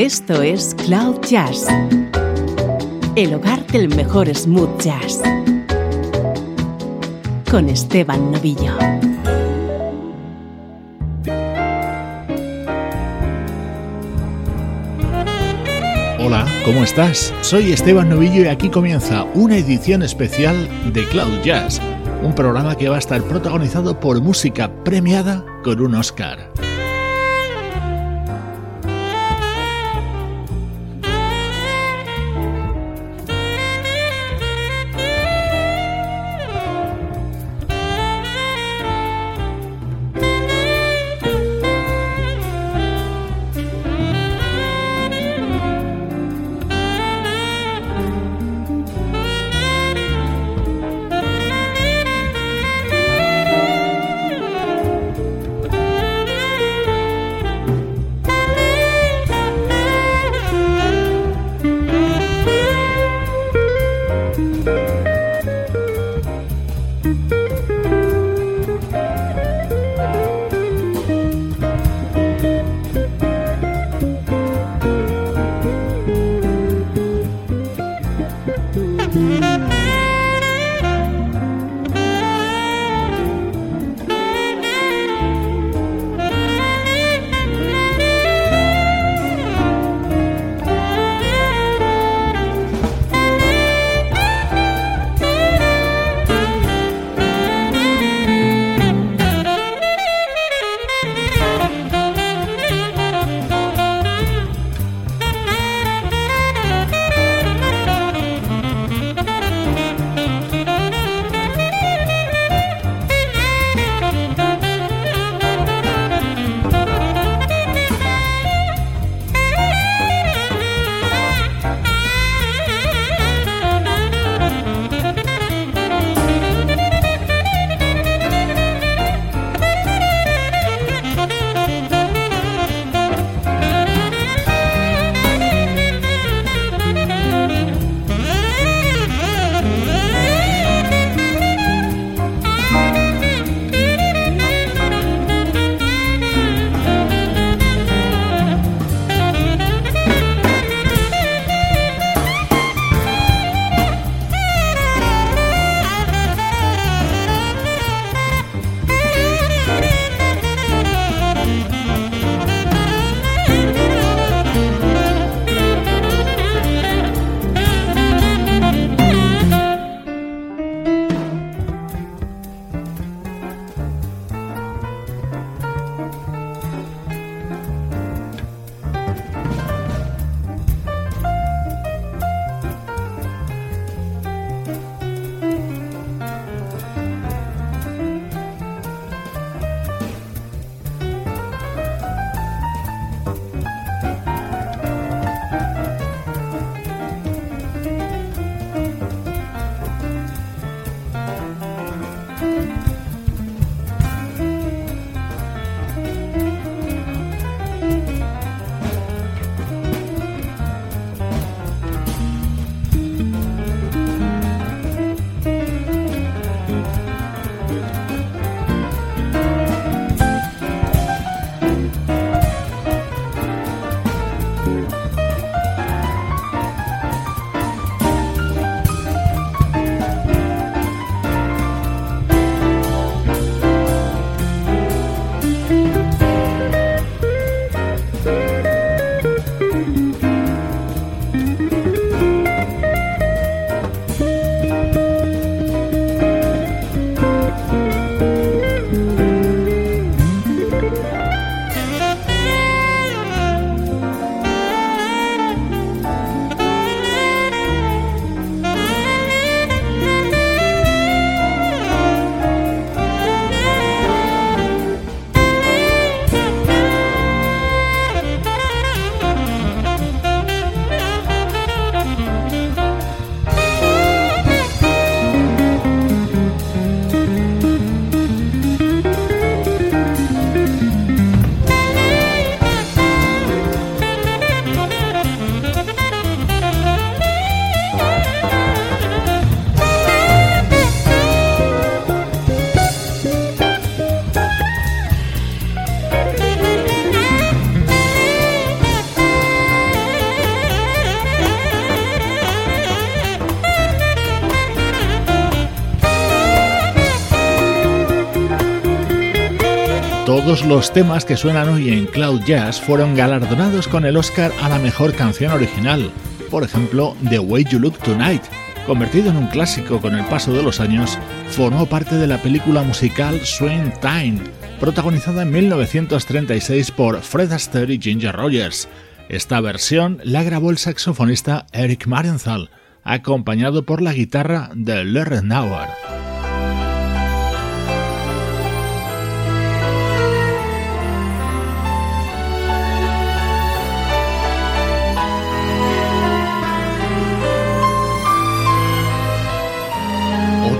Esto es Cloud Jazz, el hogar del mejor smooth jazz, con Esteban Novillo. Hola, ¿cómo estás? Soy Esteban Novillo y aquí comienza una edición especial de Cloud Jazz, un programa que va a estar protagonizado por música premiada con un Oscar. Los temas que suenan hoy en Cloud Jazz fueron galardonados con el Oscar a la mejor canción original. Por ejemplo, The Way You Look Tonight, convertido en un clásico con el paso de los años, formó parte de la película musical Swing Time, protagonizada en 1936 por Fred Astaire y Ginger Rogers. Esta versión la grabó el saxofonista Eric Marienthal, acompañado por la guitarra de Larry Nauer.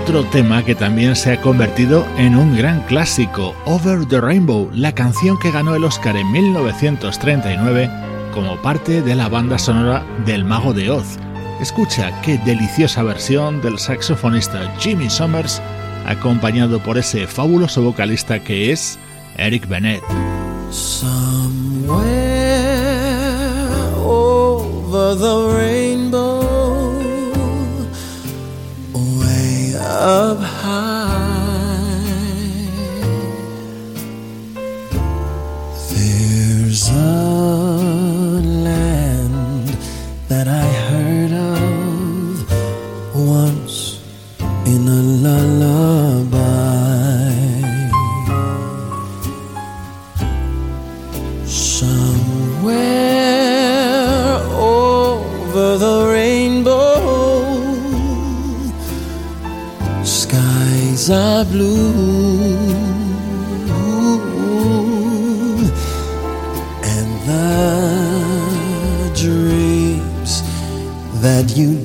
Otro tema que también se ha convertido en un gran clásico, Over the Rainbow, la canción que ganó el Oscar en 1939 como parte de la banda sonora del Mago de Oz. Escucha qué deliciosa versión del saxofonista Jimmy Summers, acompañado por ese fabuloso vocalista que es Eric Bennett. of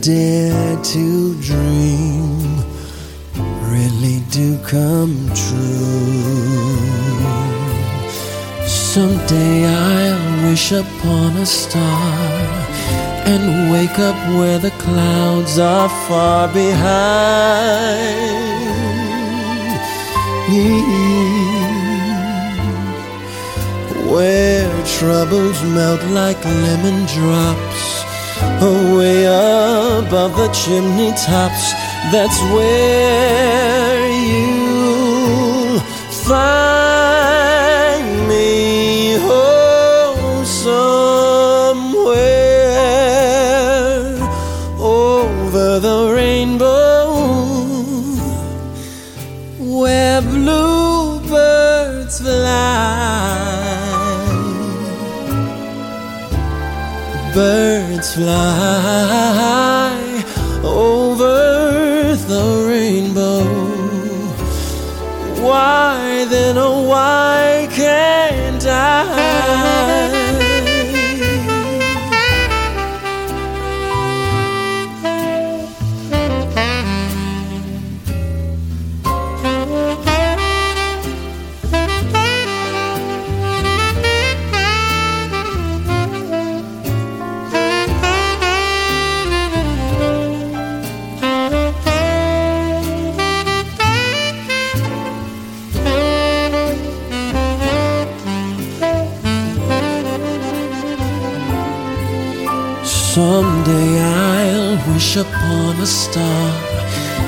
dare to dream really do come true. Someday I'll wish upon a star and wake up where the clouds are far behind where troubles melt like lemon drops away above the chimney tops. That's where you'll find birds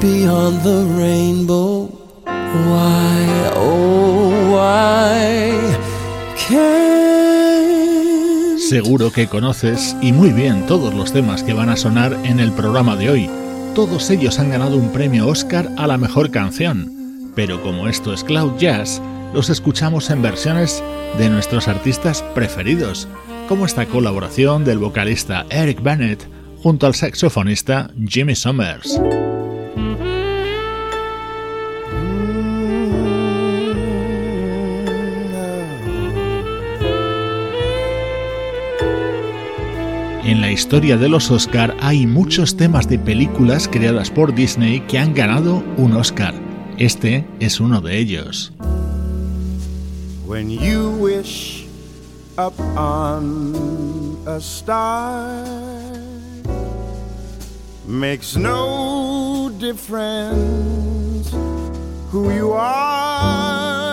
beyond the rainbow. Oh, Seguro que conoces y muy bien todos los temas que van a sonar en el programa de hoy. todos ellos han ganado un premio Oscar a la mejor canción, pero como esto es Cloud Jazz, los escuchamos en versiones de nuestros artistas preferidos, como esta colaboración del vocalista Eric Bennett junto al saxofonista Jimmy Summers. En la historia de los Oscar hay muchos temas de películas creadas por Disney que han ganado un Oscar. Este es uno de ellos. Makes no difference who you are.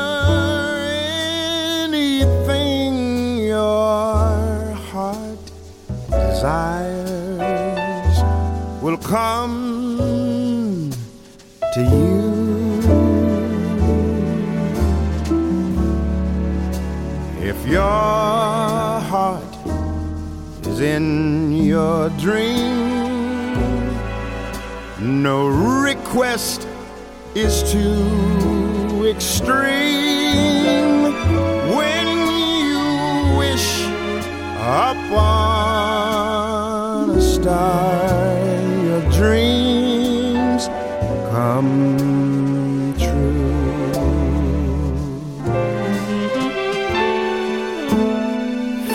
Anything your heart desires will come to you. If your heart is in your dream no request is too extreme when you wish upon a star, your dreams come true.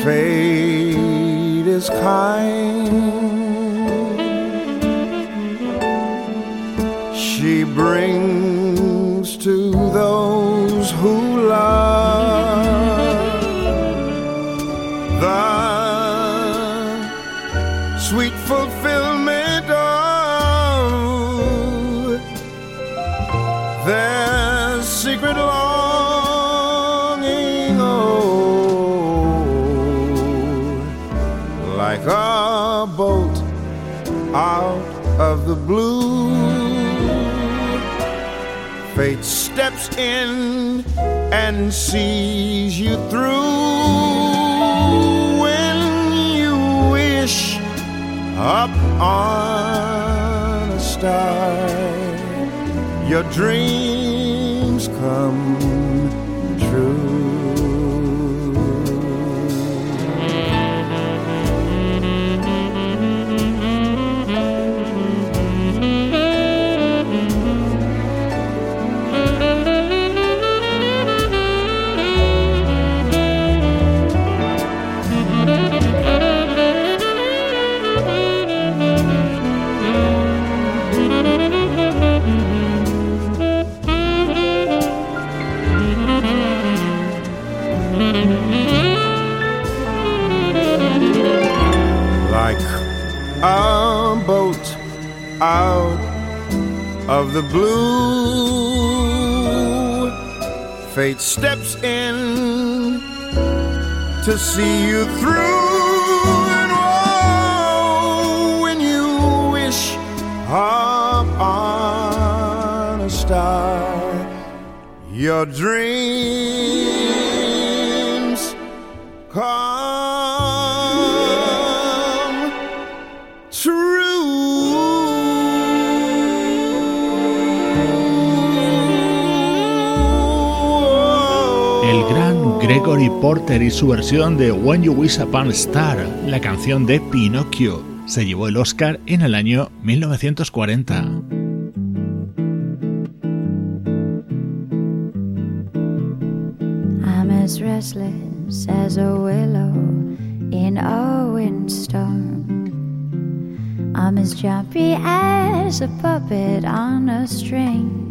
Fate is kind the blue Fate steps in and sees you through when you wish up on a star. Your dreams come of the blue. Fate steps in to see you through. And oh, when you wish upon a star, your dreams Gregory Porter y su versión de When You Wish Upon a Star, la canción de Pinocchio. Se llevó el Oscar en el año 1940. I'm as restless as a willow in a windstorm. I'm as jumpy as a puppet on a string.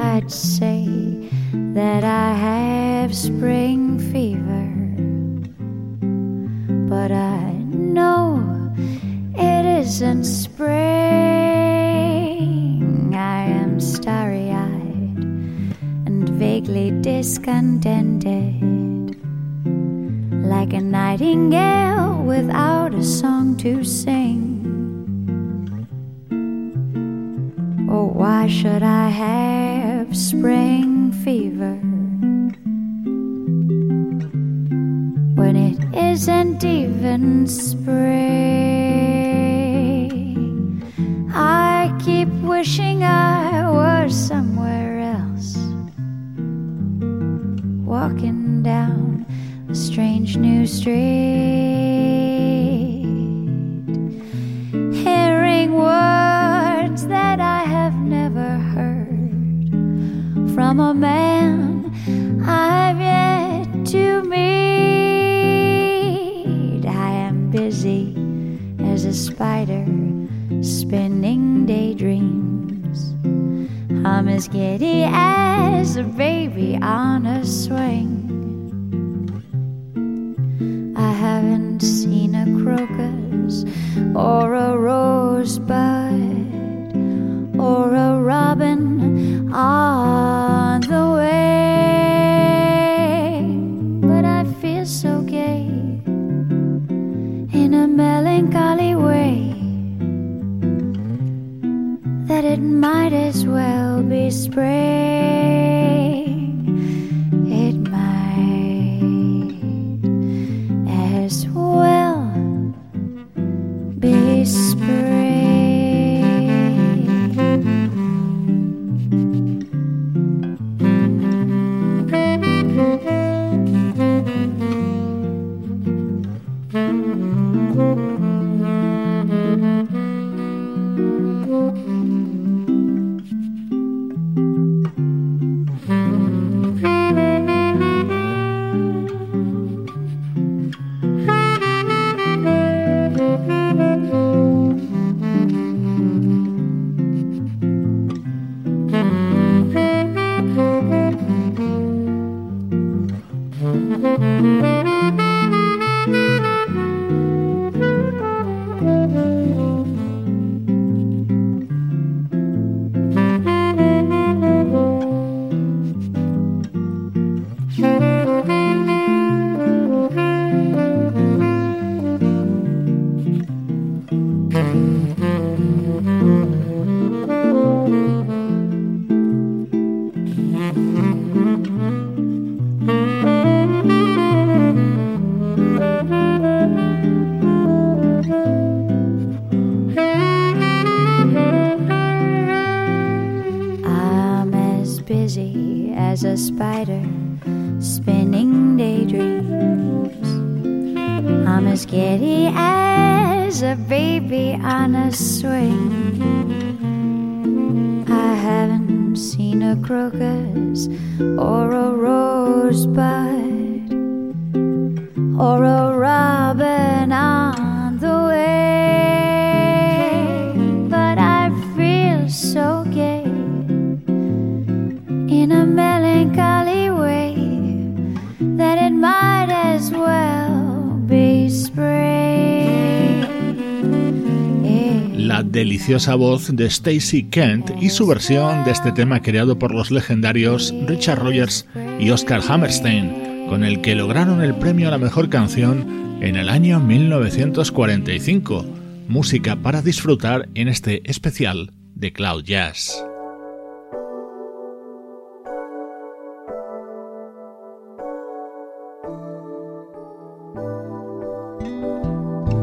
I'd have spring fever, but I know it isn't spring. I am starry eyed and vaguely discontented, like a nightingale without a song to sing. Oh, why should I have spring? fever isn't even spring. I keep wishing I were somewhere else, walking down a strange new street, hearing words that I have never heard from a man. or a deliciosa voz de Stacy Kent y su versión de este tema creado por los legendarios Richard Rogers y Oscar Hammerstein, con el que lograron el premio a la mejor canción en el año 1945. Música para disfrutar en este especial de Cloud Jazz.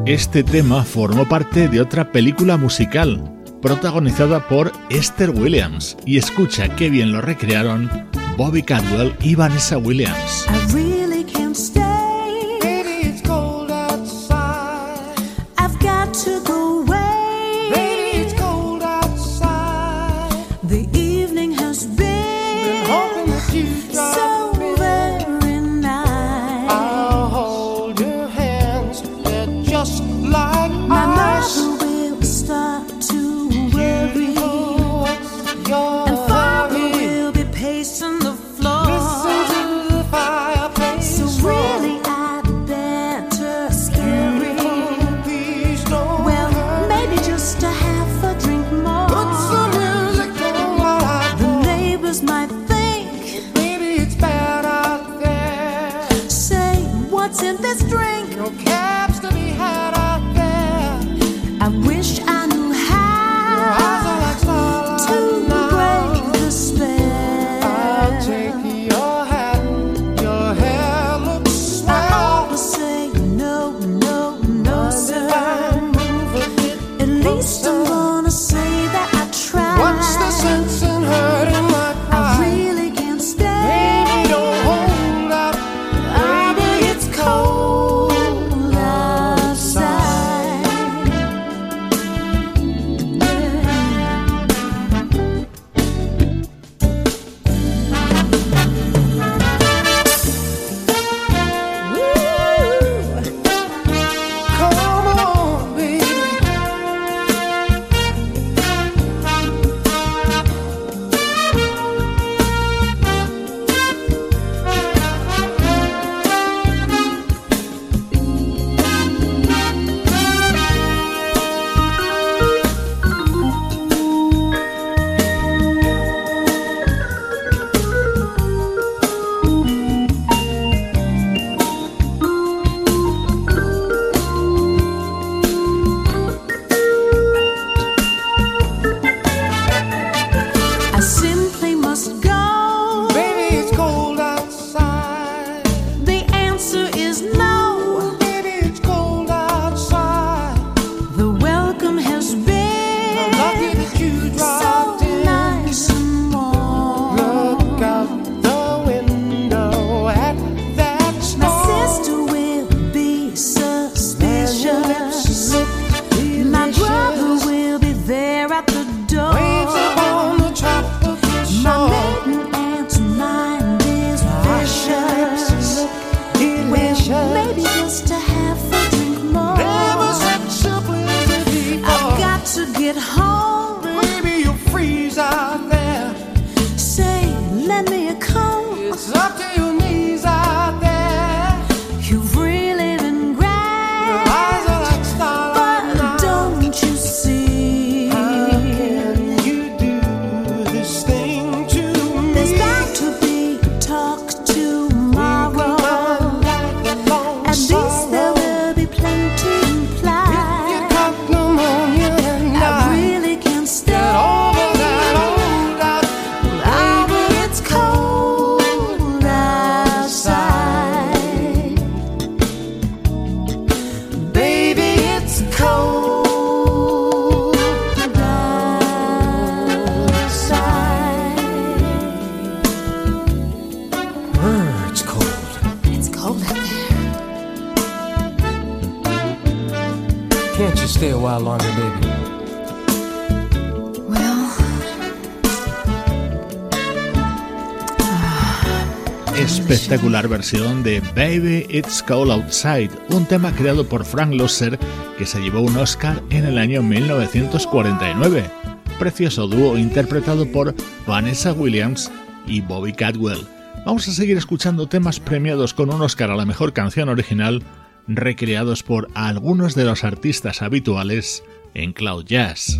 Este tema formó parte de otra película musical, protagonizada por Esther Williams, y escucha qué bien lo recrearon Bobby Cadwell y Vanessa Williams. take you just a versión de Baby It's Cold Outside, un tema creado por Frank Losser que se llevó un Oscar en el año 1949. Precioso dúo interpretado por Vanessa Williams y Bobby Cadwell. Vamos a seguir escuchando temas premiados con un Oscar a la mejor canción original, recreados por algunos de los artistas habituales en Cloud Jazz.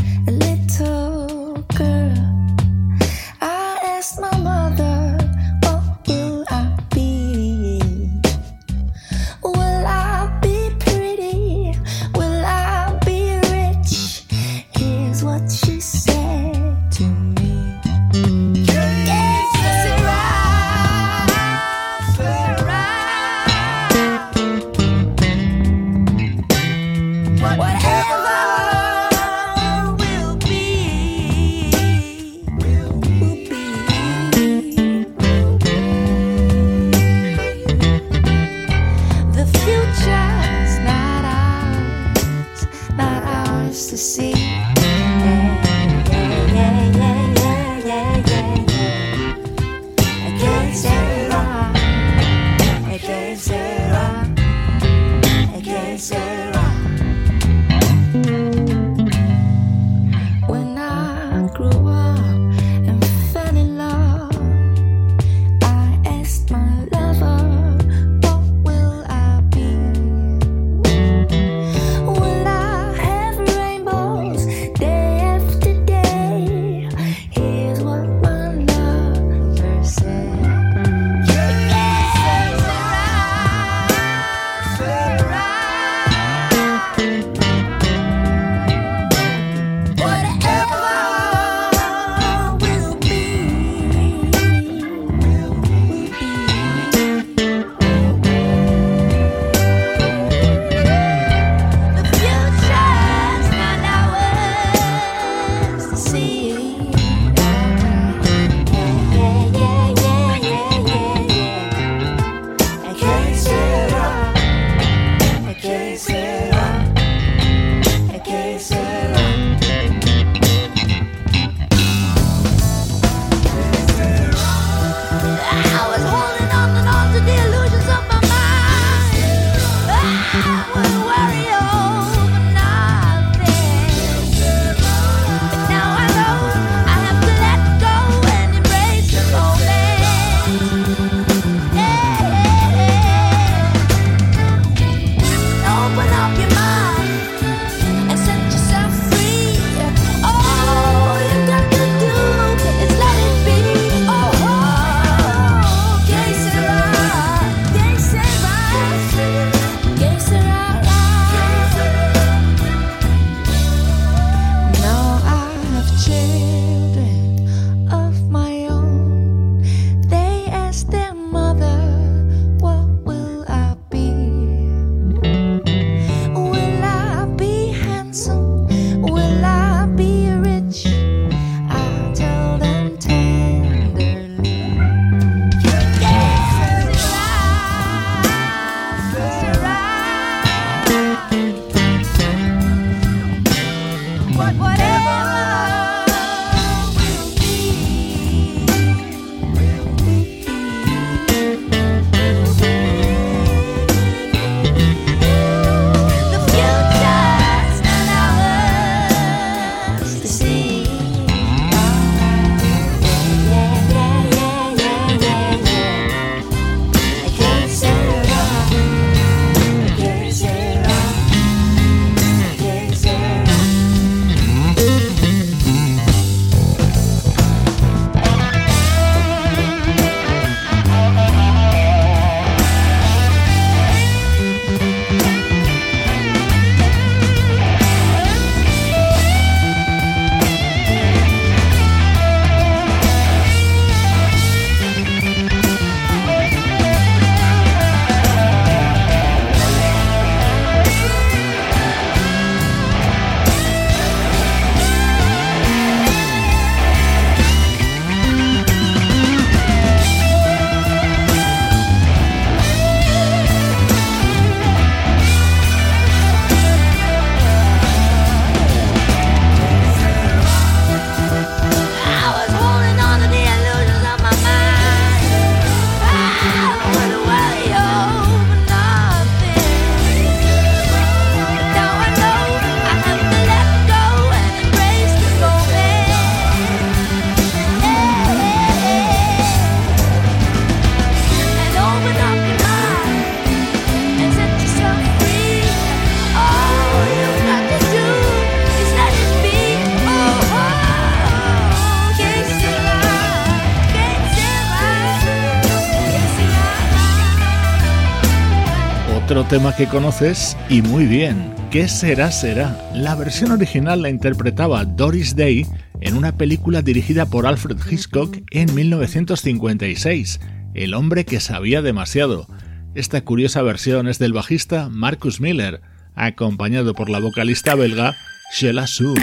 Tema que conoces y muy bien, ¿Qué será será? La versión original la interpretaba Doris Day en una película dirigida por Alfred Hitchcock en 1956, El hombre que sabía demasiado. Esta curiosa versión es del bajista Marcus Miller, acompañado por la vocalista belga Sheila Sue.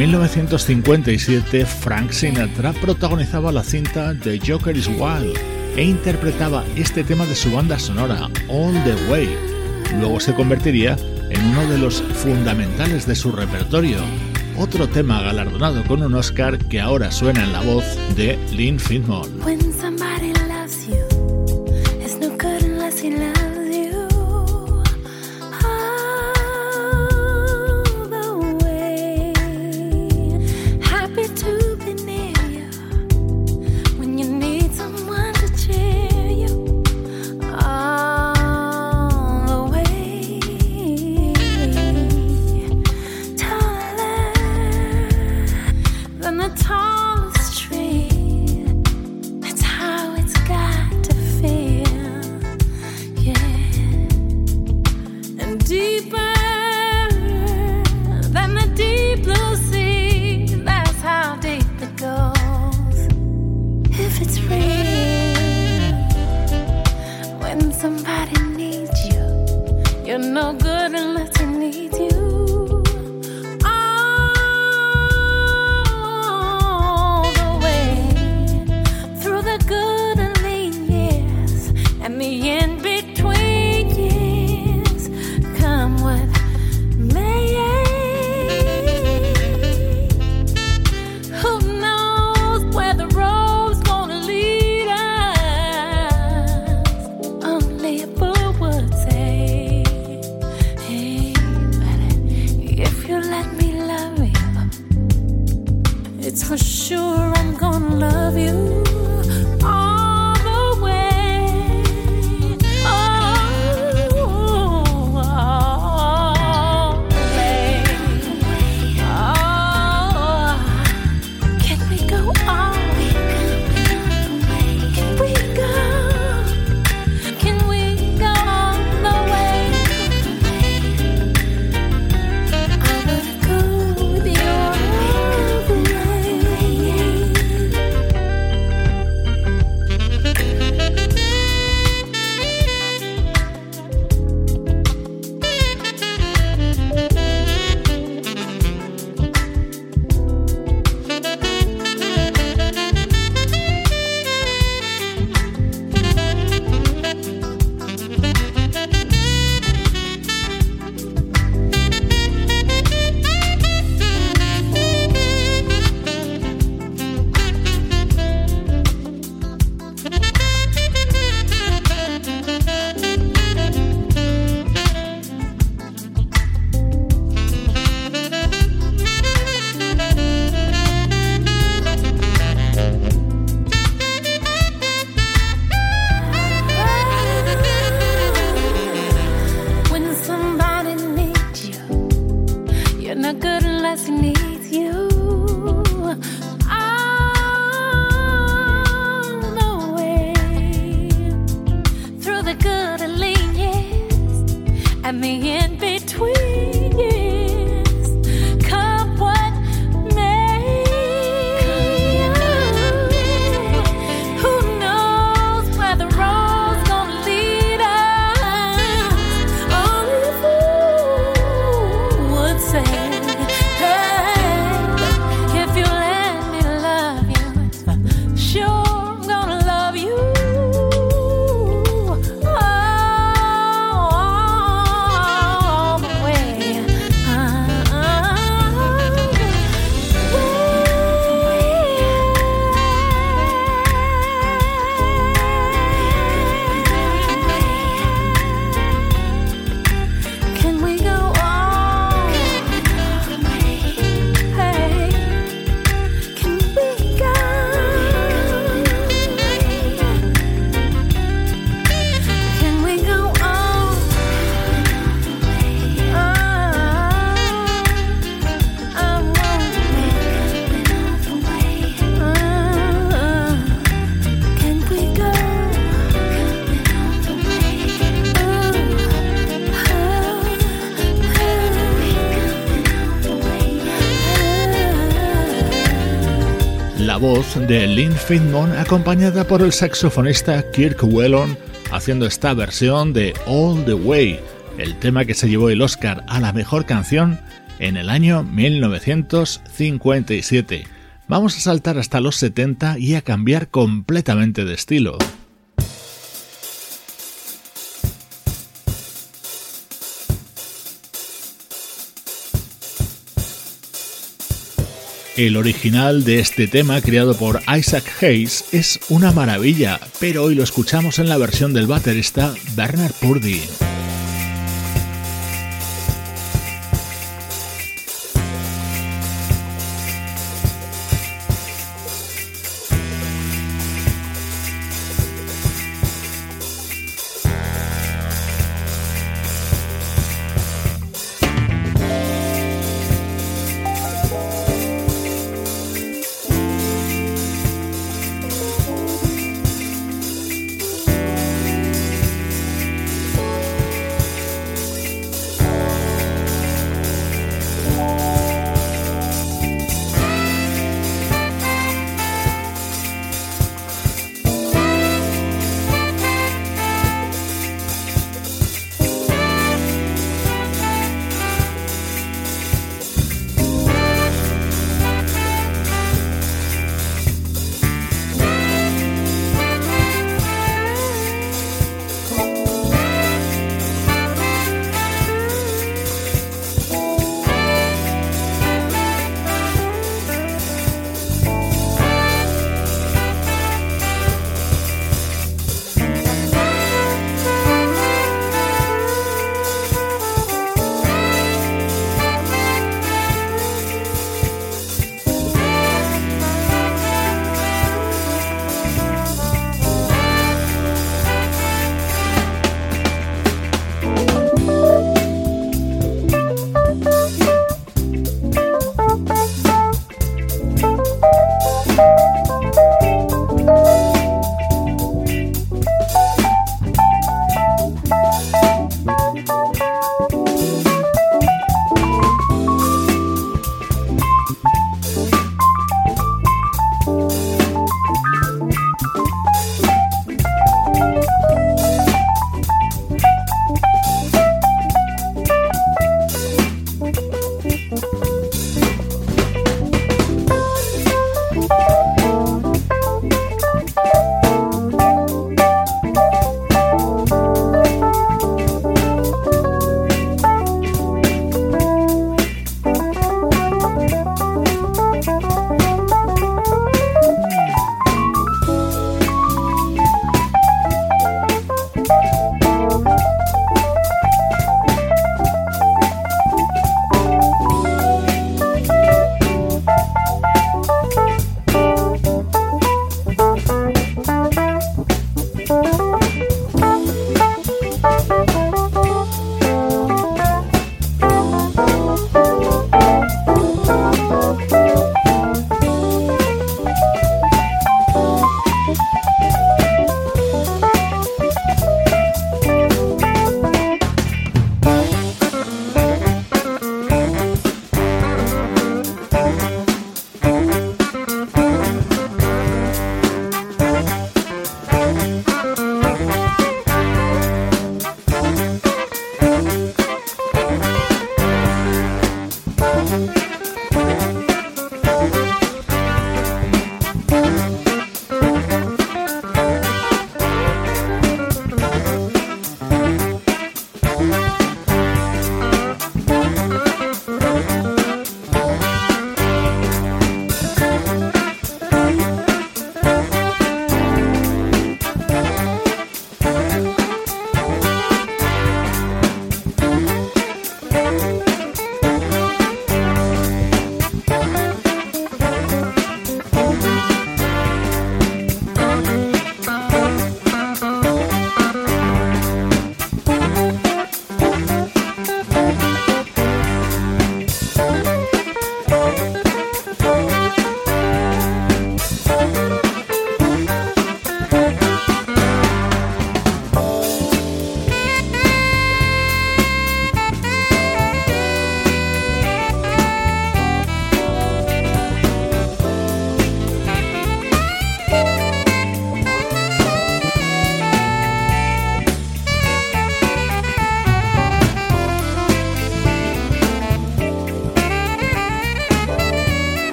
1957, Frank Sinatra protagonizaba la cinta The Joker is Wild e interpretaba este tema de su banda sonora, All the Way. Luego se convertiría en uno de los fundamentales de su repertorio, otro tema galardonado con un Oscar que ahora suena en la voz de Lynn Finmore. not good unless he needs you. De Lynn Findmon acompañada por el saxofonista Kirk Whelan haciendo esta versión de All the Way, el tema que se llevó el Oscar a la mejor canción en el año 1957. Vamos a saltar hasta los 70 y a cambiar completamente de estilo. El original de este tema, creado por Isaac Hayes, es una maravilla, pero hoy lo escuchamos en la versión del baterista Bernard Purdy.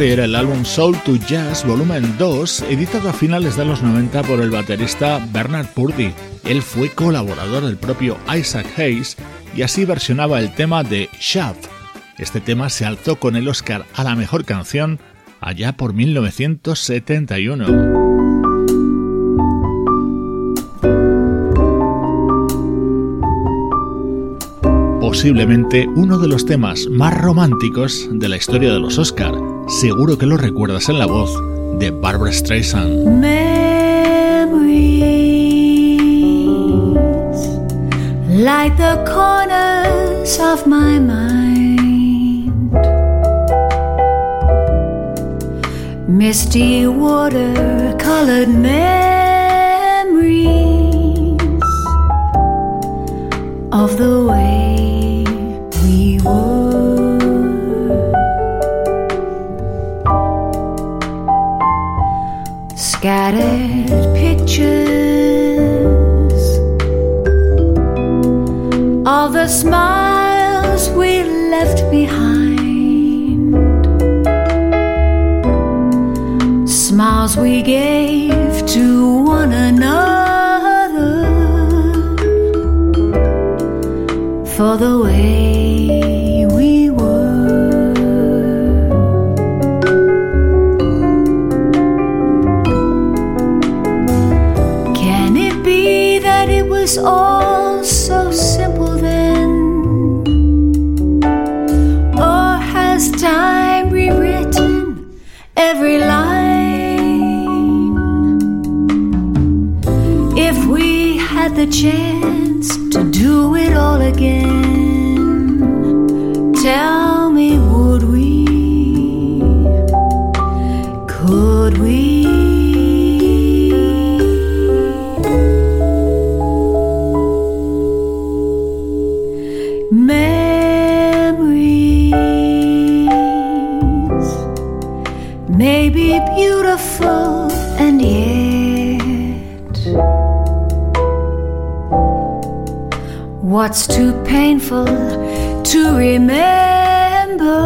Este era el álbum Soul to Jazz Volumen 2, editado a finales de los 90 por el baterista Bernard Purdy. Él fue colaborador del propio Isaac Hayes y así versionaba el tema de Shaft. Este tema se alzó con el Oscar a la mejor canción allá por 1971. posiblemente uno de los temas más románticos de la historia de los Oscar. Seguro que lo recuerdas en la voz de Barbara Streisand. Memories the corners of my mind. Misty water-colored memories of the way. Scattered pictures All the smiles we left behind, smiles we gave to one another for the way had the chance to do it all again, tell what's too painful to remember?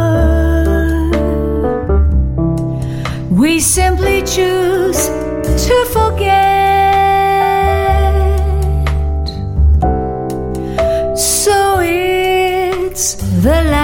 We simply choose to forget. So it's the laughter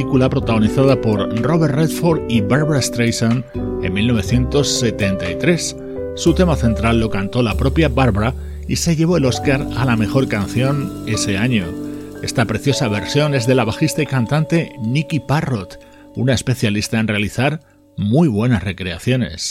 película protagonizada por Robert Redford y Barbara Streisand en 1973. Su tema central lo cantó la propia Barbara y se llevó el Oscar a la mejor canción ese año. Esta preciosa versión es de la bajista y cantante Nicky Parrott, una especialista en realizar muy buenas recreaciones.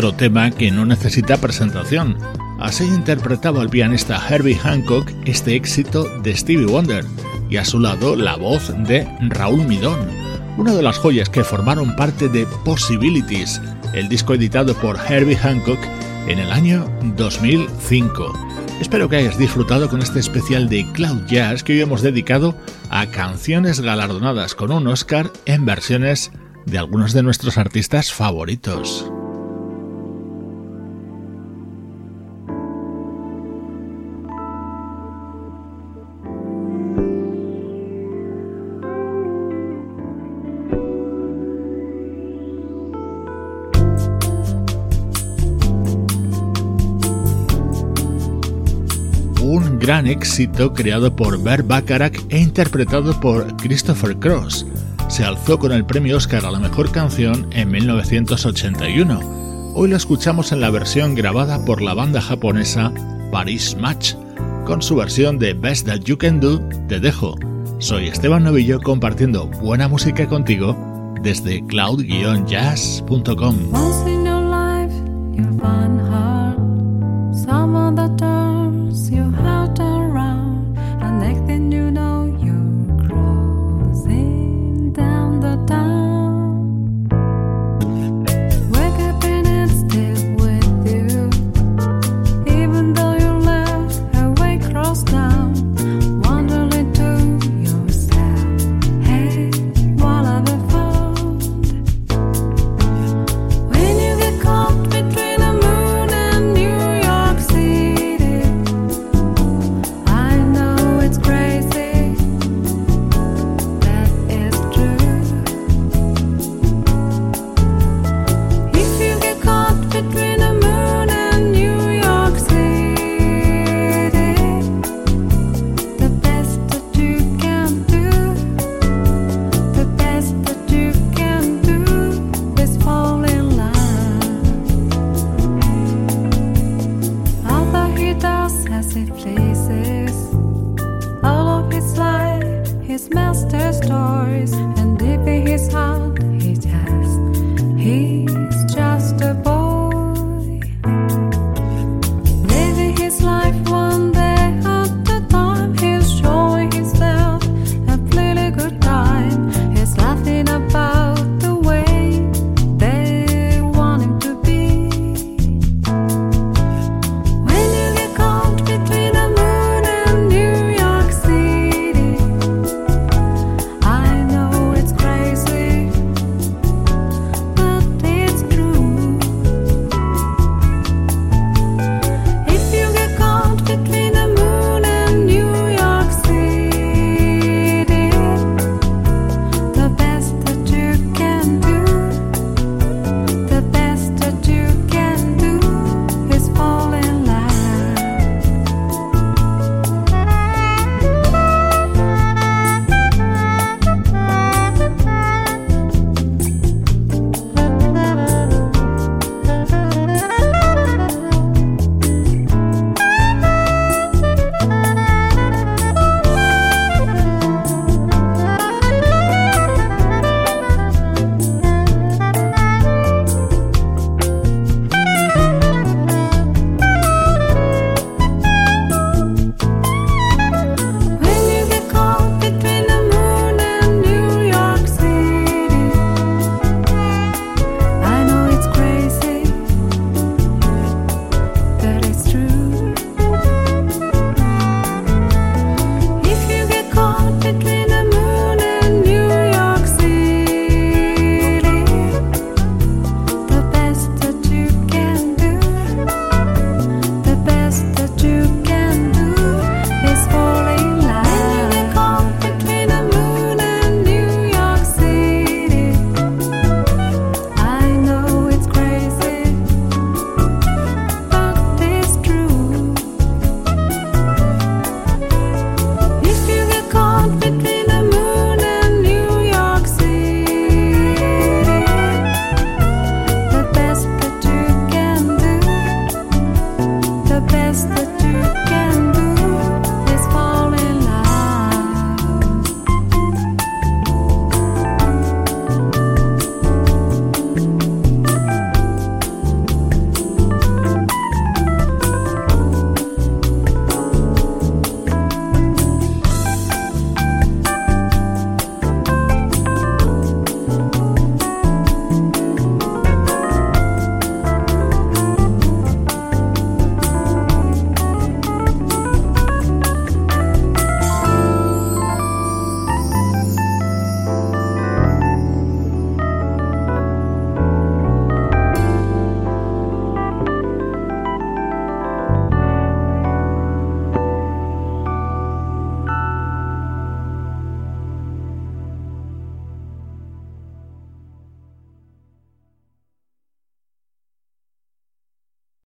Otro tema que no necesita presentación. Así interpretaba el pianista Herbie Hancock este éxito de Stevie Wonder y a su lado la voz de Raúl Midón, una de las joyas que formaron parte de Possibilities, el disco editado por Herbie Hancock en el año 2005. Espero que hayas disfrutado con este especial de Cloud Jazz que hoy hemos dedicado a canciones galardonadas con un Oscar en versiones de algunos de nuestros artistas favoritos. Éxito creado por Bert Bacharach e interpretado por Christopher Cross se alzó con el premio Oscar a la mejor canción en 1981. Hoy lo escuchamos en la versión grabada por la banda japonesa Paris Match, con su versión de Best That You Can Do, Te Dejo. Soy Esteban Novillo compartiendo buena música contigo desde cloud-jazz.com.